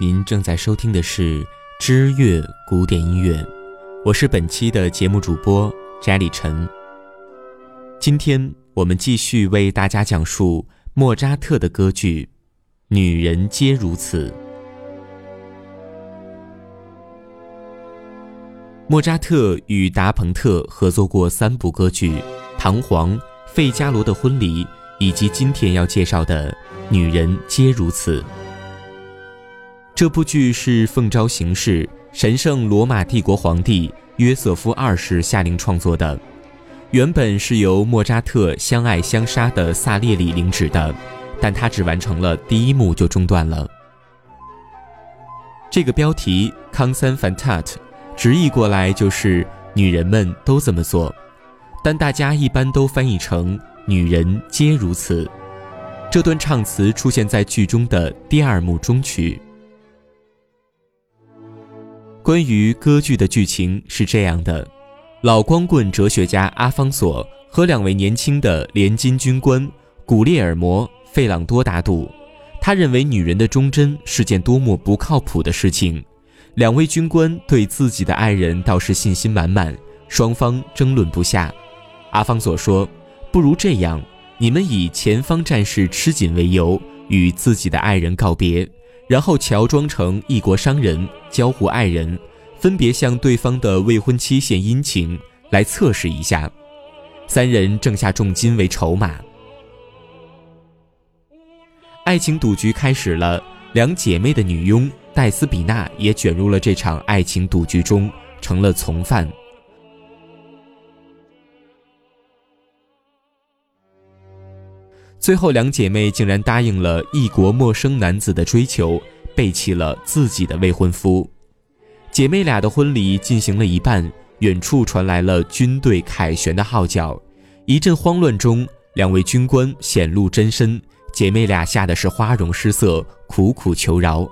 您正在收听的是知乐古典音乐，我是本期的节目主播翟里晨。今天我们继续为大家讲述莫扎特的歌剧《女人皆如此》。莫扎特与达蓬特合作过三部歌剧，《唐璜》《费加罗的婚礼》以及今天要介绍的《女人皆如此》。这部剧是奉召行事神圣罗马帝国皇帝约瑟夫二世下令创作的，原本是由莫扎特相爱相杀的萨列里领旨的，但他只完成了第一幕就中断了。这个标题《康森凡塔特》。直译过来就是“女人们都这么做”，但大家一般都翻译成“女人皆如此”。这段唱词出现在剧中的第二幕中曲。关于歌剧的剧情是这样的：老光棍哲学家阿方索和两位年轻的联金军官古列尔摩·费朗多打赌，他认为女人的忠贞是件多么不靠谱的事情。两位军官对自己的爱人倒是信心满满，双方争论不下。阿方索说：“不如这样，你们以前方战事吃紧为由，与自己的爱人告别，然后乔装成异国商人，交互爱人，分别向对方的未婚妻献殷勤，来测试一下。三人挣下重金为筹码。爱情赌局开始了，两姐妹的女佣。”戴斯比娜也卷入了这场爱情赌局中，成了从犯。最后，两姐妹竟然答应了异国陌生男子的追求，背弃了自己的未婚夫。姐妹俩的婚礼进行了一半，远处传来了军队凯旋的号角。一阵慌乱中，两位军官显露真身，姐妹俩吓得是花容失色，苦苦求饶。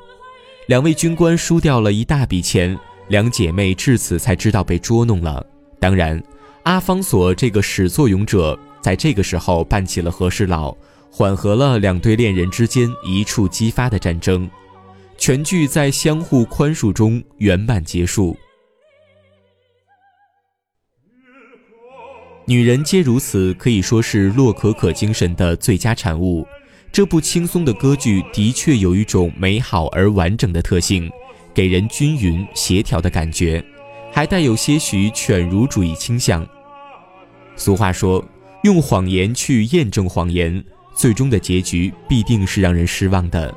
两位军官输掉了一大笔钱，两姐妹至此才知道被捉弄了。当然，阿方索这个始作俑者在这个时候扮起了和事佬，缓和了两对恋人之间一触即发的战争。全剧在相互宽恕中圆满结束。女人皆如此，可以说是洛可可精神的最佳产物。这部轻松的歌剧的确有一种美好而完整的特性，给人均匀协调的感觉，还带有些许犬儒主义倾向。俗话说，用谎言去验证谎言，最终的结局必定是让人失望的。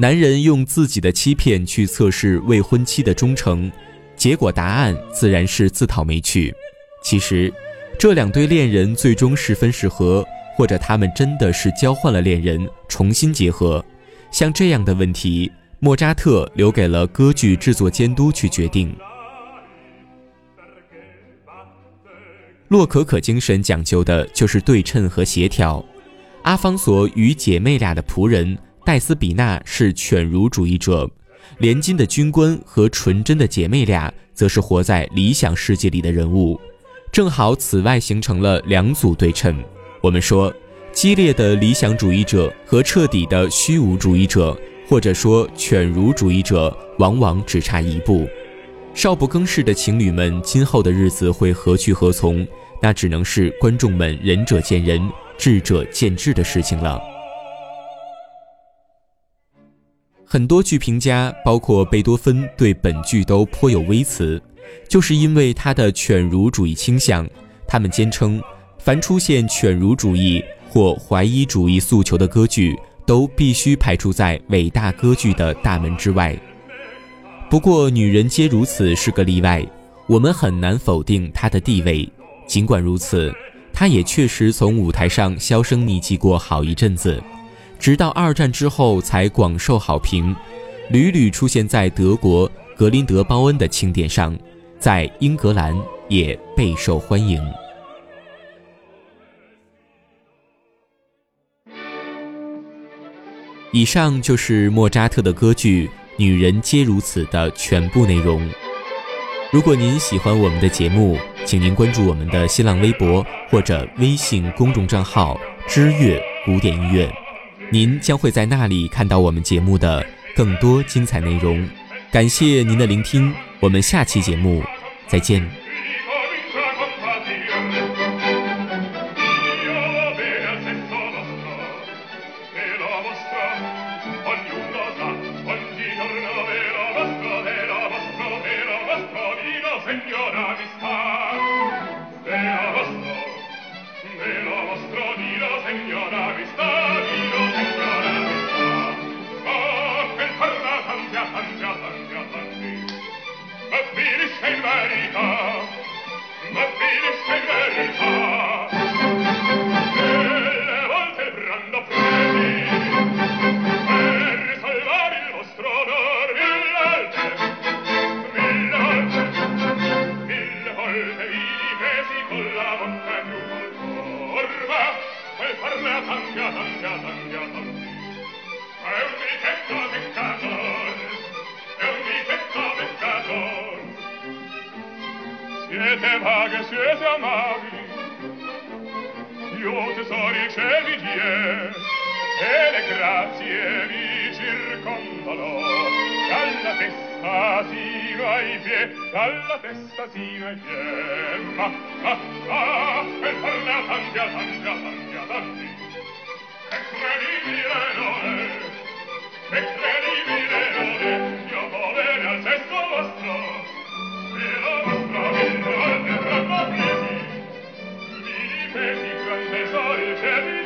男人用自己的欺骗去测试未婚妻的忠诚，结果答案自然是自讨没趣。其实，这两对恋人最终是分是合。或者他们真的是交换了恋人，重新结合？像这样的问题，莫扎特留给了歌剧制作监督去决定。洛可可精神讲究的就是对称和协调。阿方索与姐妹俩的仆人戴斯比娜是犬儒主义者，连金的军官和纯真的姐妹俩则是活在理想世界里的人物，正好此外形成了两组对称。我们说，激烈的理想主义者和彻底的虚无主义者，或者说犬儒主义者，往往只差一步。少不更事的情侣们今后的日子会何去何从？那只能是观众们仁者见仁，智者见智的事情了。很多剧评家，包括贝多芬，对本剧都颇有微词，就是因为他的犬儒主义倾向。他们坚称。凡出现犬儒主义或怀疑主义诉求的歌剧，都必须排除在伟大歌剧的大门之外。不过，女人皆如此是个例外，我们很难否定她的地位。尽管如此，她也确实从舞台上销声匿迹过好一阵子，直到二战之后才广受好评，屡屡出现在德国格林德鲍恩的庆典上，在英格兰也备受欢迎。以上就是莫扎特的歌剧《女人皆如此》的全部内容。如果您喜欢我们的节目，请您关注我们的新浪微博或者微信公众账号“知乐古典音乐”，您将会在那里看到我们节目的更多精彩内容。感谢您的聆听，我们下期节目再见。verità siete vaghe, siete amabili. Io tesori ce vi die, e le grazie vi circondano. Dalla testa sino ai pie, dalla testa sino ai pie, ma, ma, ma, per farne a che di grande sol